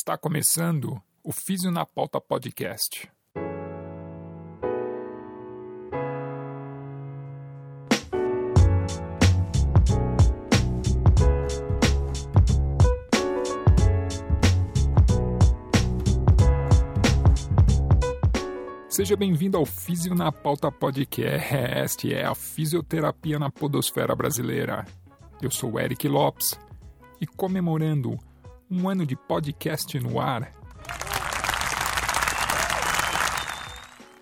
Está começando o Físio na Pauta Podcast. Seja bem-vindo ao Físio na Pauta Podcast, é a fisioterapia na podosfera brasileira. Eu sou Eric Lopes e comemorando um ano de podcast no ar,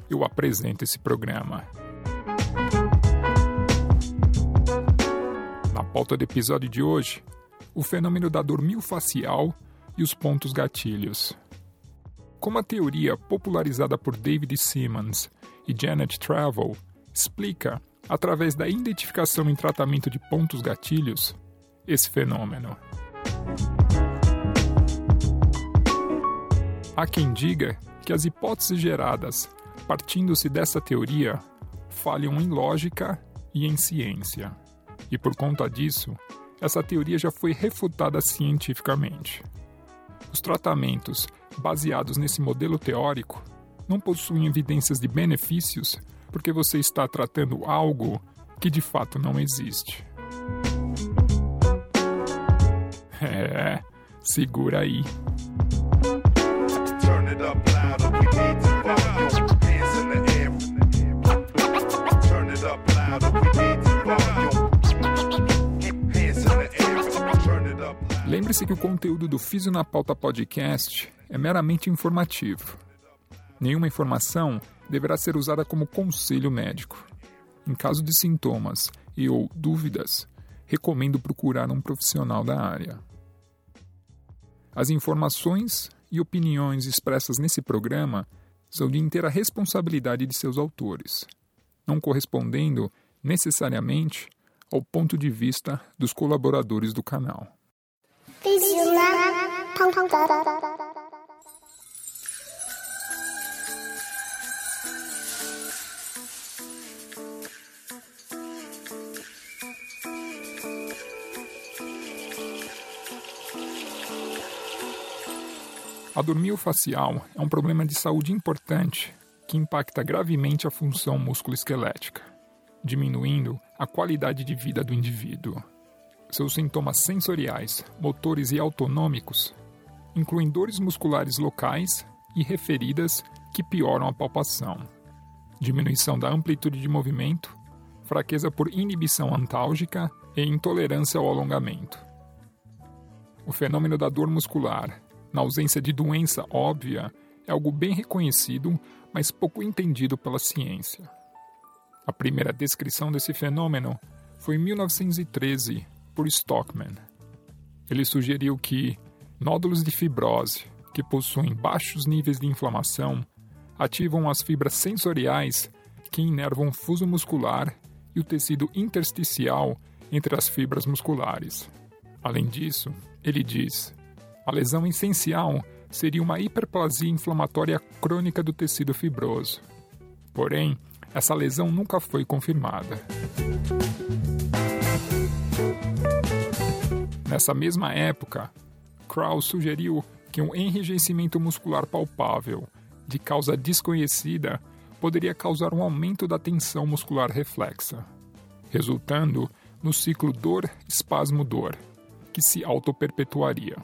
eu apresento esse programa. Na pauta do episódio de hoje, o fenômeno da dor miofascial e os pontos gatilhos. Como a teoria popularizada por David Simmons e Janet Travel explica, através da identificação em tratamento de pontos gatilhos, esse fenômeno. Há quem diga que as hipóteses geradas partindo-se dessa teoria falham em lógica e em ciência. E por conta disso, essa teoria já foi refutada cientificamente. Os tratamentos baseados nesse modelo teórico não possuem evidências de benefícios porque você está tratando algo que de fato não existe. É, segura aí. Lembre-se que o conteúdo do Físio na Pauta Podcast é meramente informativo. Nenhuma informação deverá ser usada como conselho médico. Em caso de sintomas e ou dúvidas, recomendo procurar um profissional da área. As informações e opiniões expressas nesse programa são de inteira responsabilidade de seus autores, não correspondendo necessariamente ao ponto de vista dos colaboradores do canal. A dormir facial é um problema de saúde importante que impacta gravemente a função musculoesquelética, diminuindo a qualidade de vida do indivíduo. Seus sintomas sensoriais, motores e autonômicos incluem dores musculares locais e referidas que pioram a palpação, diminuição da amplitude de movimento, fraqueza por inibição antálgica e intolerância ao alongamento. O fenômeno da dor muscular na ausência de doença óbvia, é algo bem reconhecido, mas pouco entendido pela ciência. A primeira descrição desse fenômeno foi em 1913 por Stockman. Ele sugeriu que nódulos de fibrose, que possuem baixos níveis de inflamação, ativam as fibras sensoriais que inervam o fuso muscular e o tecido intersticial entre as fibras musculares. Além disso, ele diz a lesão essencial seria uma hiperplasia inflamatória crônica do tecido fibroso. Porém, essa lesão nunca foi confirmada. Nessa mesma época, Krauss sugeriu que um enrijecimento muscular palpável, de causa desconhecida, poderia causar um aumento da tensão muscular reflexa, resultando no ciclo dor-espasmo-dor, que se autoperpetuaria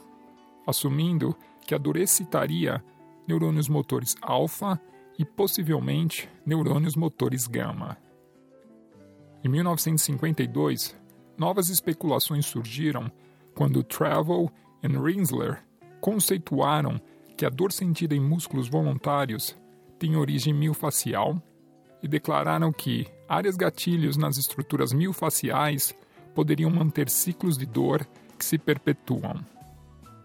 assumindo que a dor excitaria neurônios motores alfa e possivelmente neurônios motores gama. Em 1952, novas especulações surgiram quando Travel e Rinsler conceituaram que a dor sentida em músculos voluntários tem origem miofacial e declararam que áreas gatilhos nas estruturas miofaciais poderiam manter ciclos de dor que se perpetuam.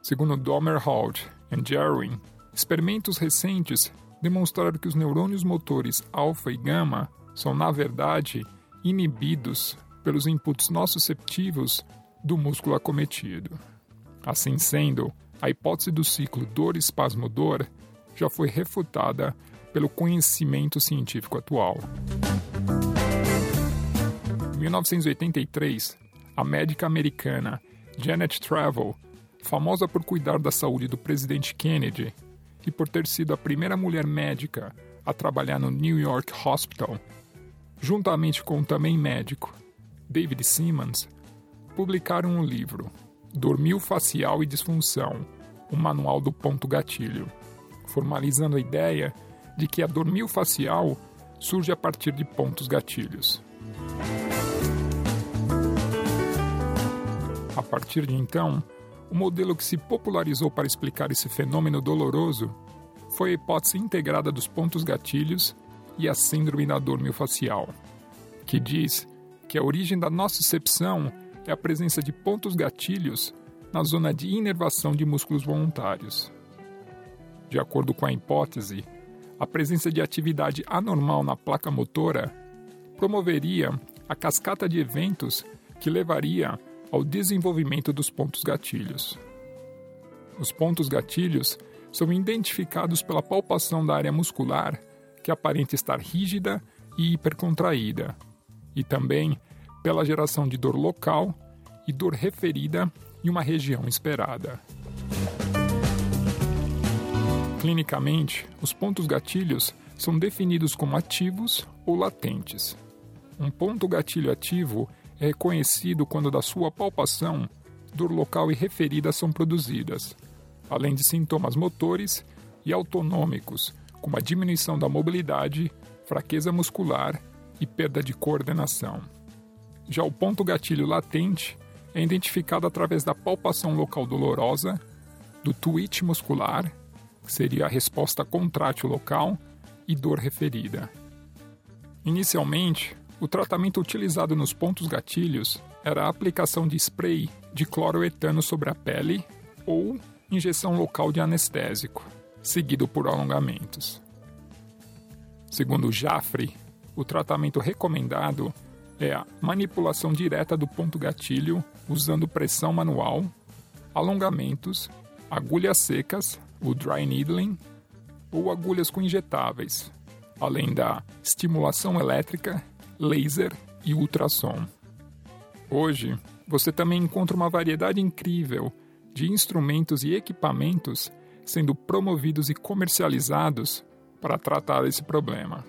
Segundo Domerhold e Jarwin, experimentos recentes demonstraram que os neurônios motores alfa e gama são, na verdade, inibidos pelos inputs nociceptivos do músculo acometido. Assim sendo, a hipótese do ciclo dor-espasmo-dor já foi refutada pelo conhecimento científico atual. Em 1983, a médica americana Janet Travel famosa por cuidar da saúde do presidente Kennedy e por ter sido a primeira mulher médica a trabalhar no New York Hospital, juntamente com o também médico David Simmons, publicaram um livro, Dormil Facial e Disfunção, o Manual do Ponto Gatilho, formalizando a ideia de que a dormil facial surge a partir de pontos gatilhos. A partir de então, o modelo que se popularizou para explicar esse fenômeno doloroso foi a hipótese integrada dos pontos gatilhos e a síndrome da dor miofascial, que diz que a origem da nocicepção é a presença de pontos gatilhos na zona de inervação de músculos voluntários. De acordo com a hipótese, a presença de atividade anormal na placa motora promoveria a cascata de eventos que levaria ao desenvolvimento dos pontos gatilhos. Os pontos gatilhos são identificados pela palpação da área muscular, que aparenta estar rígida e hipercontraída, e também pela geração de dor local e dor referida em uma região esperada. Clinicamente, os pontos gatilhos são definidos como ativos ou latentes. Um ponto gatilho ativo é reconhecido quando da sua palpação, dor local e referida são produzidas, além de sintomas motores e autonômicos, como a diminuição da mobilidade, fraqueza muscular e perda de coordenação. Já o ponto gatilho latente é identificado através da palpação local dolorosa, do twitch muscular, que seria a resposta contrátil local, e dor referida. Inicialmente, o tratamento utilizado nos pontos gatilhos era a aplicação de spray de cloroetano sobre a pele ou injeção local de anestésico, seguido por alongamentos. Segundo Jaffre, o tratamento recomendado é a manipulação direta do ponto gatilho usando pressão manual, alongamentos, agulhas secas, o dry needling, ou agulhas com injetáveis, além da estimulação elétrica laser e ultrassom. Hoje, você também encontra uma variedade incrível de instrumentos e equipamentos sendo promovidos e comercializados para tratar esse problema,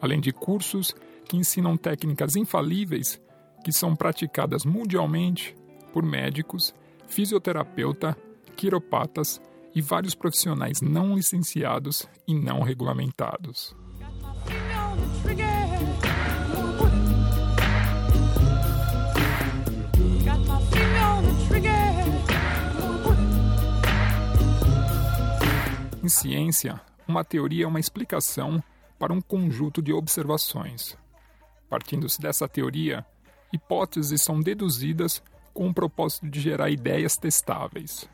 além de cursos que ensinam técnicas infalíveis que são praticadas mundialmente por médicos, fisioterapeuta, quiropatas e vários profissionais não licenciados e não regulamentados. Em ciência, uma teoria é uma explicação para um conjunto de observações. Partindo-se dessa teoria, hipóteses são deduzidas com o propósito de gerar ideias testáveis.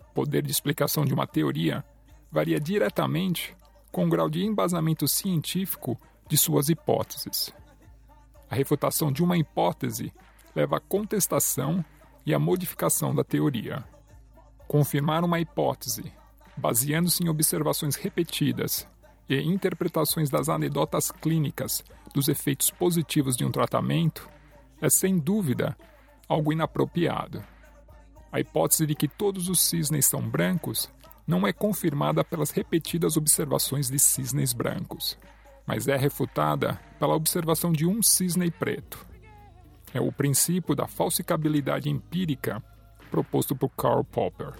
O poder de explicação de uma teoria varia diretamente com o grau de embasamento científico de suas hipóteses. A refutação de uma hipótese leva à contestação e à modificação da teoria. Confirmar uma hipótese, baseando-se em observações repetidas e interpretações das anedotas clínicas dos efeitos positivos de um tratamento, é sem dúvida algo inapropriado. A hipótese de que todos os cisnes são brancos não é confirmada pelas repetidas observações de cisnes brancos, mas é refutada pela observação de um cisne preto. É o princípio da falsificabilidade empírica proposto por Karl Popper.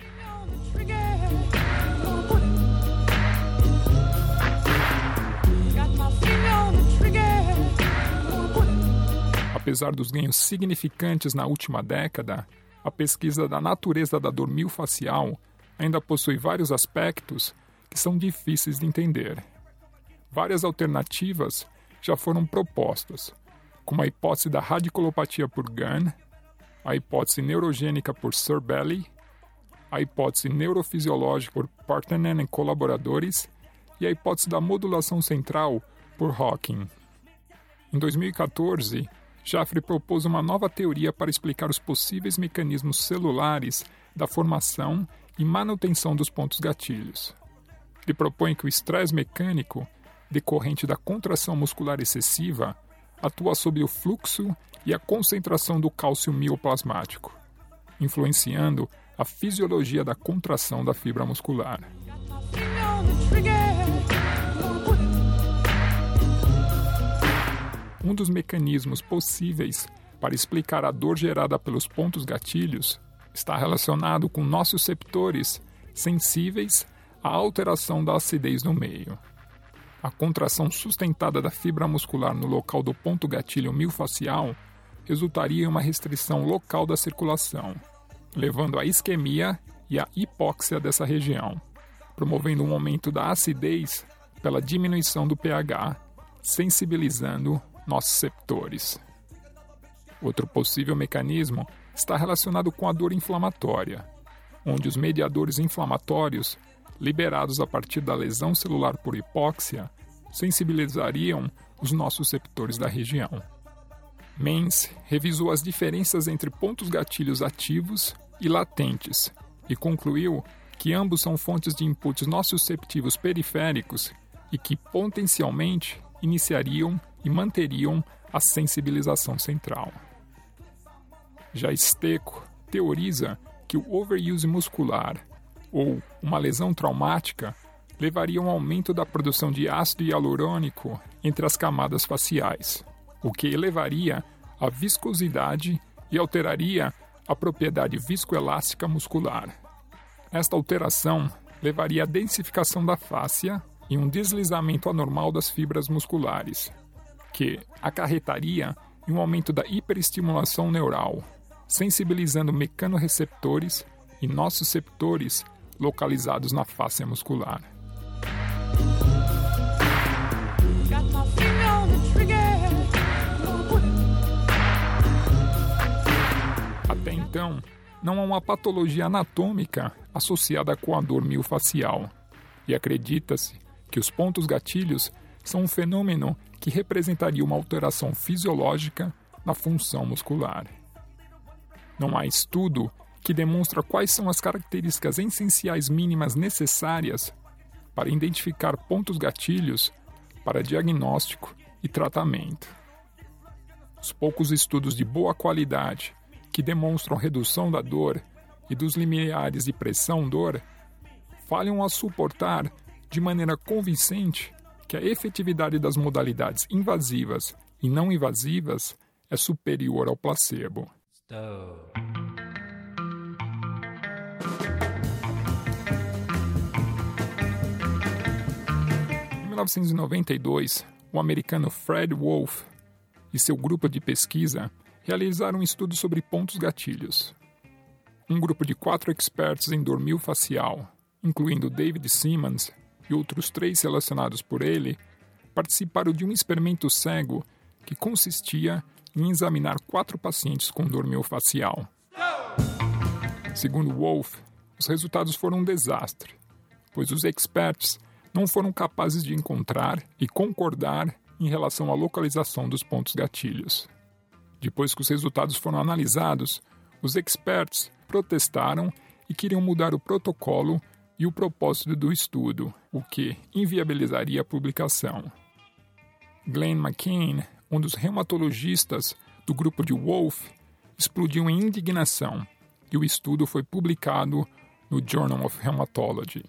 Apesar dos ganhos significantes na última década, a pesquisa da natureza da dor facial ainda possui vários aspectos que são difíceis de entender. Várias alternativas já foram propostas, como a hipótese da radicolopatia por Gunn, a hipótese neurogênica por Serbelli, a hipótese neurofisiológica por Partanen e colaboradores e a hipótese da modulação central por Hawking. Em 2014, Jaffre propôs uma nova teoria para explicar os possíveis mecanismos celulares da formação e manutenção dos pontos gatilhos. Ele propõe que o estresse mecânico, decorrente da contração muscular excessiva, atua sobre o fluxo e a concentração do cálcio mioplasmático, influenciando a fisiologia da contração da fibra muscular. Um dos mecanismos possíveis para explicar a dor gerada pelos pontos gatilhos está relacionado com nossos receptores sensíveis à alteração da acidez no meio. A contração sustentada da fibra muscular no local do ponto gatilho miofascial resultaria em uma restrição local da circulação, levando à isquemia e à hipóxia dessa região, promovendo um aumento da acidez pela diminuição do pH, sensibilizando nossos receptores. Outro possível mecanismo está relacionado com a dor inflamatória, onde os mediadores inflamatórios, liberados a partir da lesão celular por hipóxia, sensibilizariam os nossos receptores da região. Menz revisou as diferenças entre pontos gatilhos ativos e latentes e concluiu que ambos são fontes de inputs nociceptivos periféricos e que potencialmente iniciariam e manteriam a sensibilização central. Já Esteco teoriza que o overuse muscular ou uma lesão traumática levaria a um aumento da produção de ácido hialurônico entre as camadas faciais, o que elevaria a viscosidade e alteraria a propriedade viscoelástica muscular. Esta alteração levaria à densificação da fáscia e um deslizamento anormal das fibras musculares, que acarretaria em um aumento da hiperestimulação neural, sensibilizando mecanorreceptores e nociceptores localizados na face muscular. Até então, não há uma patologia anatômica associada com a dor miofascial, e acredita-se que os pontos gatilhos são um fenômeno que representaria uma alteração fisiológica na função muscular. Não há estudo que demonstra quais são as características essenciais mínimas necessárias para identificar pontos gatilhos para diagnóstico e tratamento. Os poucos estudos de boa qualidade que demonstram redução da dor e dos limiares de pressão-dor falham a suportar de maneira convincente que a efetividade das modalidades invasivas e não invasivas é superior ao placebo. Em 1992, o americano Fred Wolf e seu grupo de pesquisa realizaram um estudo sobre pontos gatilhos. Um grupo de quatro expertos em dormir facial, incluindo David Simmons e outros três relacionados por ele, participaram de um experimento cego que consistia em examinar quatro pacientes com dor miofascial. Segundo Wolff, os resultados foram um desastre, pois os experts não foram capazes de encontrar e concordar em relação à localização dos pontos gatilhos. Depois que os resultados foram analisados, os experts protestaram e queriam mudar o protocolo e o propósito do estudo, o que inviabilizaria a publicação. Glenn McCain um dos reumatologistas do grupo de Wolf, explodiu em indignação e o estudo foi publicado no Journal of Rheumatology.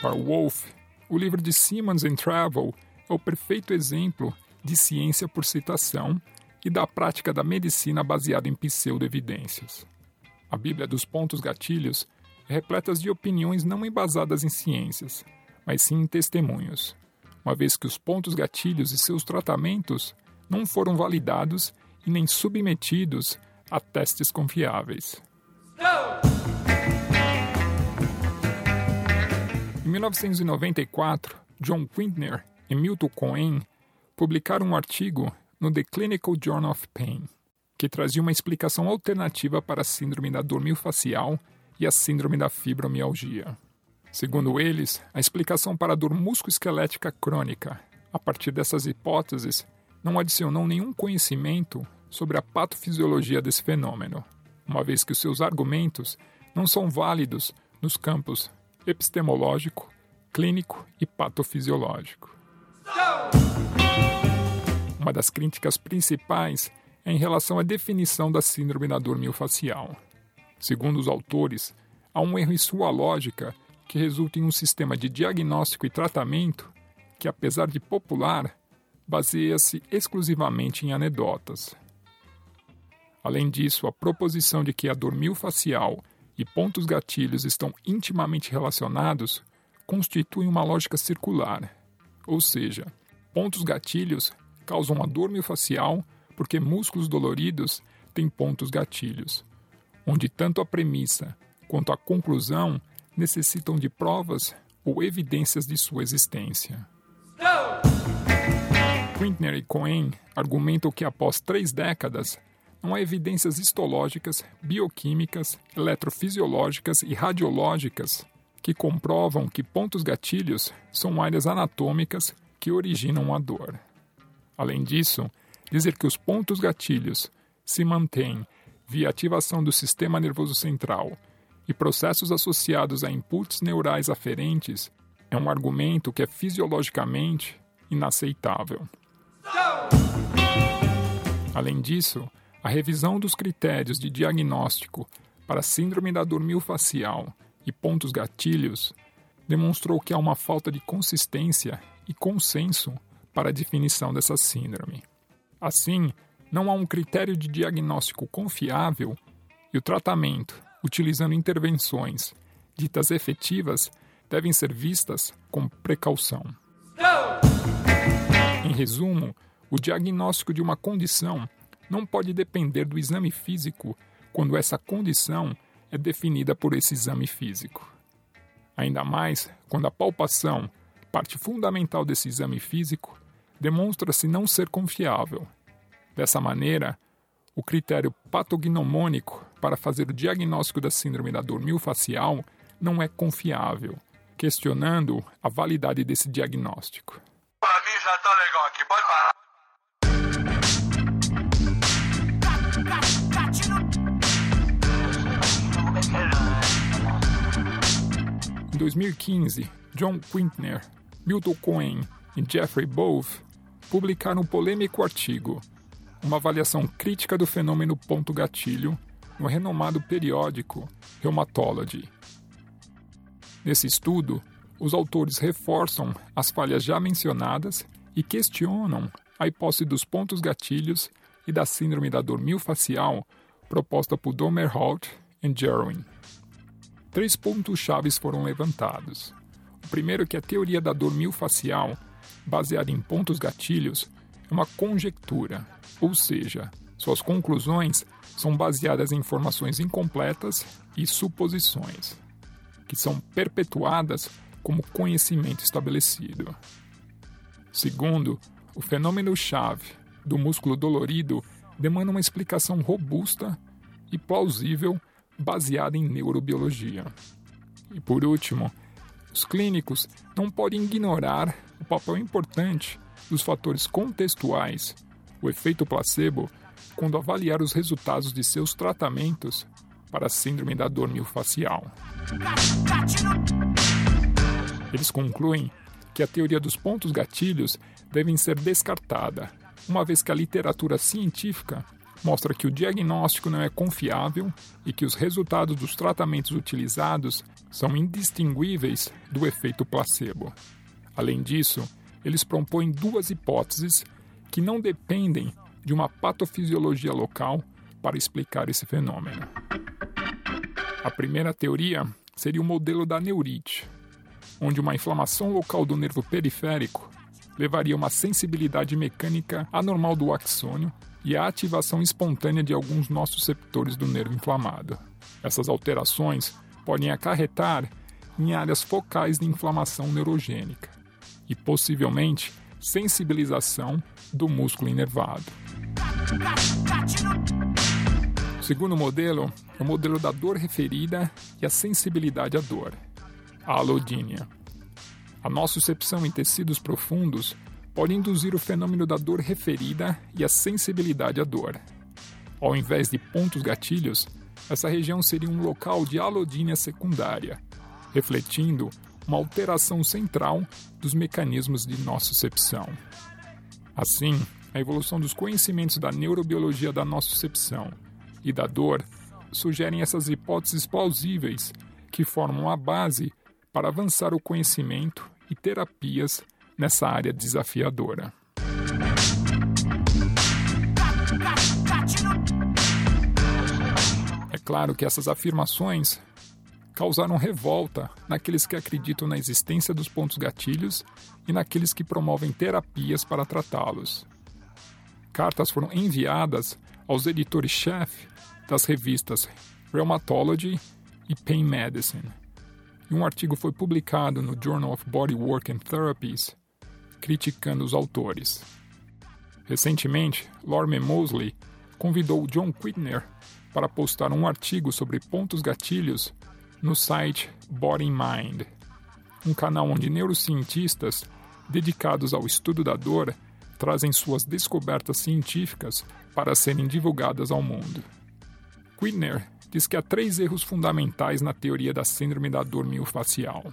Para Wolf, o livro de Simmons and Travel é o perfeito exemplo de ciência por citação e da prática da medicina baseada em pseudo-evidências. A Bíblia dos Pontos Gatilhos é repleta de opiniões não embasadas em ciências, mas sim em testemunhos, uma vez que os pontos gatilhos e seus tratamentos não foram validados e nem submetidos a testes confiáveis. Em 1994, John Quintner e Milton Cohen publicaram um artigo no The Clinical Journal of Pain, que trazia uma explicação alternativa para a síndrome da dor miofascial e a síndrome da fibromialgia. Segundo eles, a explicação para a dor musculoesquelética crônica, a partir dessas hipóteses, não adicionou nenhum conhecimento sobre a patofisiologia desse fenômeno, uma vez que os seus argumentos não são válidos nos campos epistemológico, clínico e patofisiológico. Uma das críticas principais é em relação à definição da síndrome da dor miofascial. Segundo os autores, há um erro em sua lógica que resulta em um sistema de diagnóstico e tratamento que, apesar de popular, baseia-se exclusivamente em anedotas. Além disso, a proposição de que a dor miofascial e pontos gatilhos estão intimamente relacionados constitui uma lógica circular, ou seja, pontos gatilhos causam a dor miofascial porque músculos doloridos têm pontos gatilhos, onde tanto a premissa quanto a conclusão necessitam de provas ou evidências de sua existência. Quintner e Cohen argumentam que após três décadas não há evidências histológicas, bioquímicas, eletrofisiológicas e radiológicas que comprovam que pontos gatilhos são áreas anatômicas que originam a dor. Além disso, dizer que os pontos gatilhos se mantêm via ativação do sistema nervoso central e processos associados a inputs neurais aferentes é um argumento que é fisiologicamente inaceitável. Além disso, a revisão dos critérios de diagnóstico para síndrome da dor miofascial e pontos gatilhos demonstrou que há uma falta de consistência e consenso para a definição dessa síndrome. Assim, não há um critério de diagnóstico confiável e o tratamento, utilizando intervenções ditas efetivas, devem ser vistas com precaução. Em resumo, o diagnóstico de uma condição não pode depender do exame físico quando essa condição é definida por esse exame físico. Ainda mais quando a palpação, parte fundamental desse exame físico, demonstra-se não ser confiável. Dessa maneira, o critério patognomônico para fazer o diagnóstico da síndrome da dor miofascial não é confiável, questionando a validade desse diagnóstico. Para mim já tá legal aqui, pode parar. Em 2015, John Quintner, Milton Cohen e Jeffrey Bove publicaram um polêmico artigo, uma avaliação crítica do fenômeno ponto-gatilho, no renomado periódico Rheumatology. Nesse estudo, os autores reforçam as falhas já mencionadas e questionam a hipótese dos pontos gatilhos e da síndrome da dor miofascial proposta por Domerholt e Gerwin. Três pontos chaves foram levantados. O primeiro é que a teoria da dor miofascial baseada em pontos gatilhos, é uma conjectura, ou seja, suas conclusões são baseadas em informações incompletas e suposições, que são perpetuadas como conhecimento estabelecido. Segundo, o fenômeno-chave do músculo dolorido demanda uma explicação robusta e plausível baseada em neurobiologia. E por último, os clínicos não podem ignorar o papel importante dos fatores contextuais, o efeito placebo, quando avaliar os resultados de seus tratamentos para a síndrome da dor miofascial. Eles concluem que a teoria dos pontos gatilhos deve ser descartada, uma vez que a literatura científica mostra que o diagnóstico não é confiável e que os resultados dos tratamentos utilizados são indistinguíveis do efeito placebo. Além disso, eles propõem duas hipóteses que não dependem de uma patofisiologia local para explicar esse fenômeno. A primeira teoria seria o modelo da neurite, onde uma inflamação local do nervo periférico levaria uma sensibilidade mecânica anormal do axônio e a ativação espontânea de alguns nociceptores do nervo inflamado. Essas alterações podem acarretar em áreas focais de inflamação neurogênica e possivelmente sensibilização do músculo inervado. O segundo modelo é o modelo da dor referida e a sensibilidade à dor, a alodínia. A nocicepção em tecidos profundos pode induzir o fenômeno da dor referida e a sensibilidade à dor. Ao invés de pontos gatilhos, essa região seria um local de alodínia secundária, refletindo uma alteração central dos mecanismos de nocicepção. Assim, a evolução dos conhecimentos da neurobiologia da nocicepção e da dor sugerem essas hipóteses plausíveis que formam a base para avançar o conhecimento e terapias nessa área desafiadora. É claro que essas afirmações causaram revolta naqueles que acreditam na existência dos pontos gatilhos e naqueles que promovem terapias para tratá-los. Cartas foram enviadas aos editores-chefe das revistas Rheumatology e Pain Medicine, e um artigo foi publicado no Journal of Bodywork and Therapies criticando os autores. Recentemente, Lorme Mosley convidou John Quittner para postar um artigo sobre pontos gatilhos no site Body Mind, um canal onde neurocientistas dedicados ao estudo da dor trazem suas descobertas científicas para serem divulgadas ao mundo. Quidner diz que há três erros fundamentais na teoria da síndrome da dor miofascial.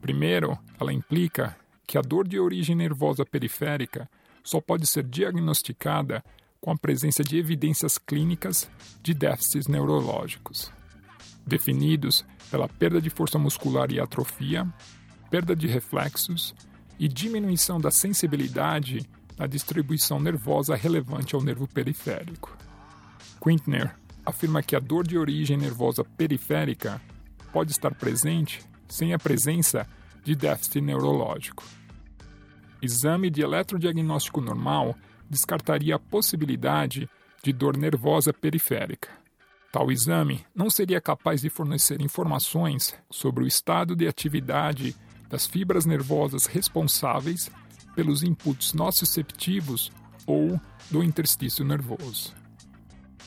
Primeiro, ela implica que a dor de origem nervosa periférica só pode ser diagnosticada com a presença de evidências clínicas de déficits neurológicos definidos pela perda de força muscular e atrofia, perda de reflexos e diminuição da sensibilidade na distribuição nervosa relevante ao nervo periférico. Quintner afirma que a dor de origem nervosa periférica pode estar presente sem a presença de déficit neurológico. Exame de eletrodiagnóstico normal descartaria a possibilidade de dor nervosa periférica. Tal exame não seria capaz de fornecer informações sobre o estado de atividade das fibras nervosas responsáveis pelos inputs nociceptivos ou do interstício nervoso.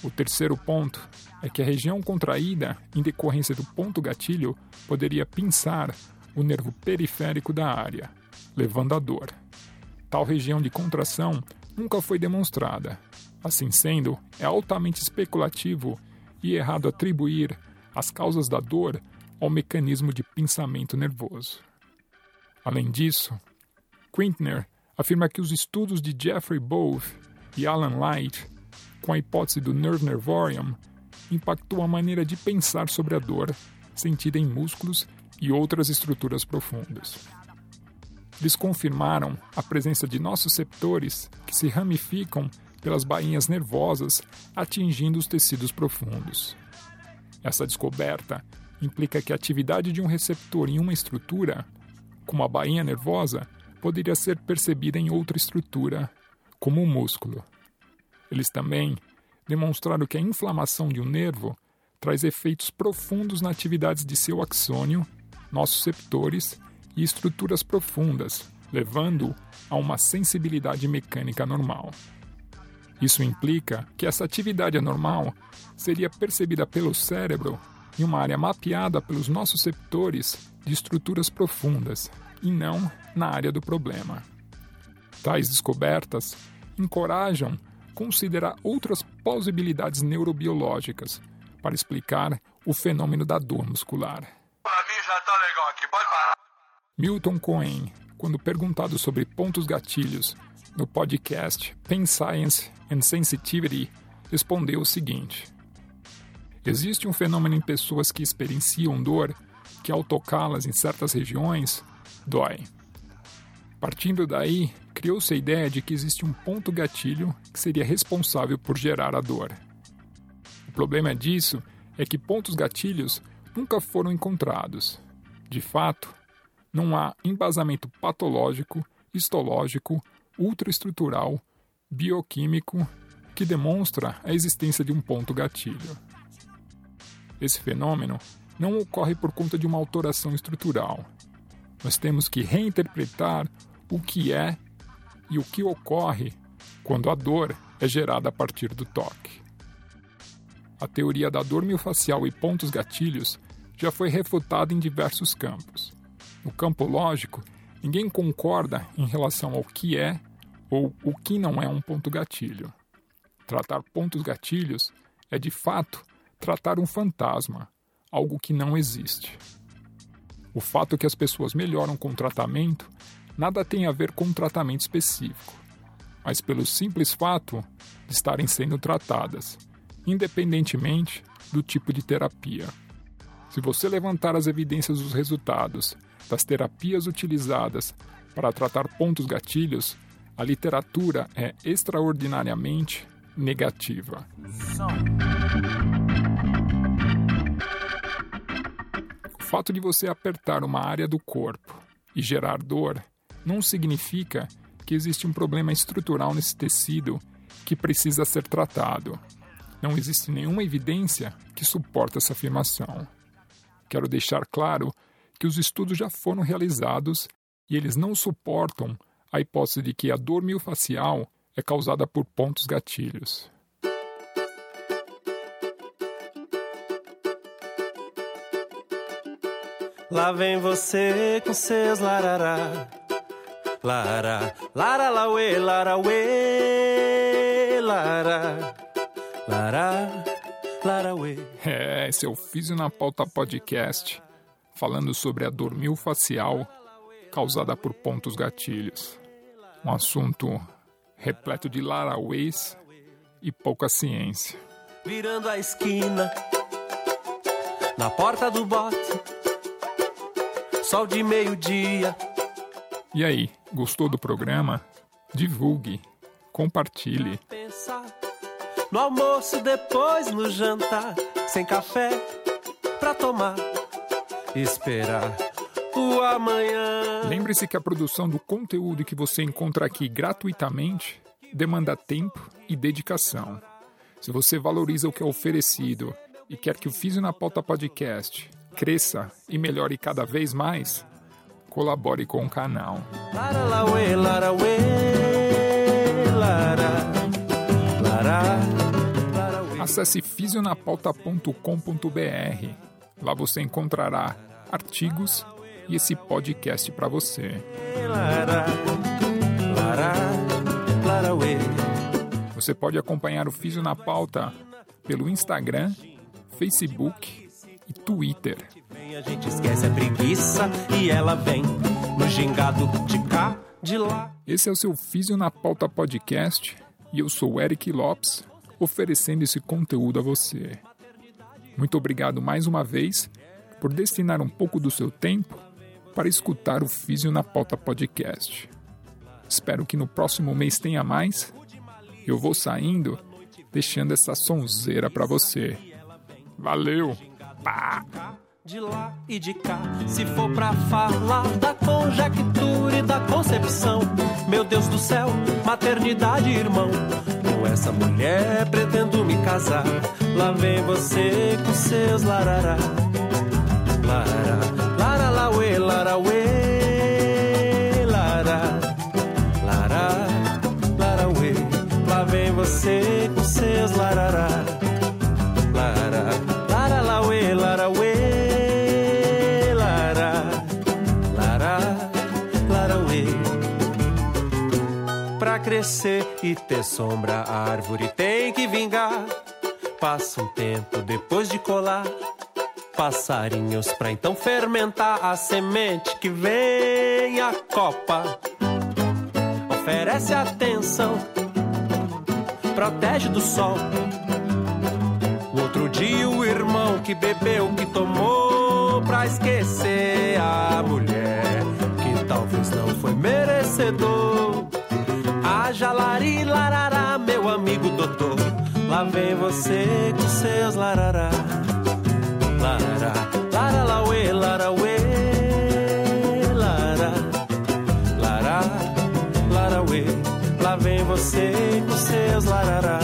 O terceiro ponto é que a região contraída, em decorrência do ponto gatilho, poderia pinçar o nervo periférico da área, levando à dor. Tal região de contração nunca foi demonstrada. Assim sendo, é altamente especulativo e errado atribuir as causas da dor ao mecanismo de pinçamento nervoso. Além disso, Quintner afirma que os estudos de Jeffrey Bove e Alan Light, com a hipótese do nerve nervorium, impactou a maneira de pensar sobre a dor sentida em músculos e outras estruturas profundas. Eles confirmaram a presença de nociceptores que se ramificam pelas bainhas nervosas, atingindo os tecidos profundos. Essa descoberta implica que a atividade de um receptor em uma estrutura, como a bainha nervosa, poderia ser percebida em outra estrutura, como o músculo. Eles também demonstraram que a inflamação de um nervo traz efeitos profundos na atividade de seu axônio, nociceptores e estruturas profundas, levando a uma sensibilidade mecânica normal. Isso implica que essa atividade anormal seria percebida pelo cérebro em uma área mapeada pelos nossos receptores de estruturas profundas e não na área do problema. Tais descobertas encorajam considerar outras possibilidades neurobiológicas para explicar o fenômeno da dor muscular. Pra mim já tá legal aqui, pode parar. Milton Cohen, quando perguntado sobre pontos gatilhos no podcast Pain Science and Sensitivity, respondeu o seguinte: Existe um fenômeno em pessoas que experienciam dor que, ao tocá-las em certas regiões, dói. Partindo daí, criou-se a ideia de que existe um ponto gatilho que seria responsável por gerar a dor. O problema disso é que pontos gatilhos nunca foram encontrados. De fato, não há embasamento patológico, histológico ultraestrutural bioquímico que demonstra a existência de um ponto gatilho. Esse fenômeno não ocorre por conta de uma alteração estrutural. Nós temos que reinterpretar o que é e o que ocorre quando a dor é gerada a partir do toque. A teoria da dor miofascial e pontos gatilhos já foi refutada em diversos campos. No campo lógico, Ninguém concorda em relação ao que é ou o que não é um ponto gatilho. Tratar pontos gatilhos é de fato tratar um fantasma, algo que não existe. O fato que as pessoas melhoram com tratamento nada tem a ver com um tratamento específico. mas pelo simples fato de estarem sendo tratadas, independentemente do tipo de terapia. Se você levantar as evidências dos resultados das terapias utilizadas para tratar pontos gatilhos, a literatura é extraordinariamente negativa. O fato de você apertar uma área do corpo e gerar dor não significa que existe um problema estrutural nesse tecido que precisa ser tratado. Não existe nenhuma evidência que suporte essa afirmação. Quero deixar claro que os estudos já foram realizados e eles não suportam a hipótese de que a dor miofascial é causada por pontos gatilhos. Lá vem você com seus larará. Lara, lara, lauê, lara, uê, lara, lara, lara, uê. É, esse é o Físio na Pauta Podcast, falando sobre a dor miofascial causada por pontos gatilhos. Um assunto repleto de larauês e pouca ciência. Virando a esquina, na porta do bote, sol de meio-dia. E aí, gostou do programa? Divulgue, compartilhe. Pensar no almoço, depois no jantar, sem café pra tomar, esperar o amanhã. Lembre-se que a produção do conteúdo que você encontra aqui gratuitamente demanda tempo e dedicação. Se você valoriza o que é oferecido e quer que o Físio na Pauta Podcast cresça e melhore cada vez mais, colabore com o canal. Acesse fisionapauta.com.br. Lá você encontrará artigos e esse podcast para você. Você pode acompanhar o Físio na Pauta pelo Instagram, Facebook e Twitter. A gente esquece a preguiça e ela vem no gingado de cá, de lá. Esse é o seu Físio na Pauta Podcast e eu sou Eric Lopes, oferecendo esse conteúdo a você. Muito obrigado mais uma vez por destinar um pouco do seu tempo para escutar o Físio na Pauta Podcast. Espero que no próximo mês tenha mais. Eu vou saindo, deixando essa sonzeira para você. Valeu! Pá! De lá e de cá, se for pra falar da conjectura e da concepção, meu Deus do céu, maternidade, irmão. Com essa mulher pretendo me casar. Lá vem você com seus larará. Lara, lara, lauê, lara, lara, lara, lara, uê. Lá vem você com seus larará. Crescer e ter sombra, a árvore tem que vingar. Passa um tempo depois de colar. Passarinhos pra então fermentar a semente que vem a copa. Oferece atenção, protege do sol. O outro dia o irmão que bebeu, que tomou pra esquecer a mulher que talvez não foi merecedor jalari, larará, meu amigo doutor. Lá vem você com seus larará. Larará, laralauê, larauê. Lara, lará, larauê. Lá vem você com seus larará.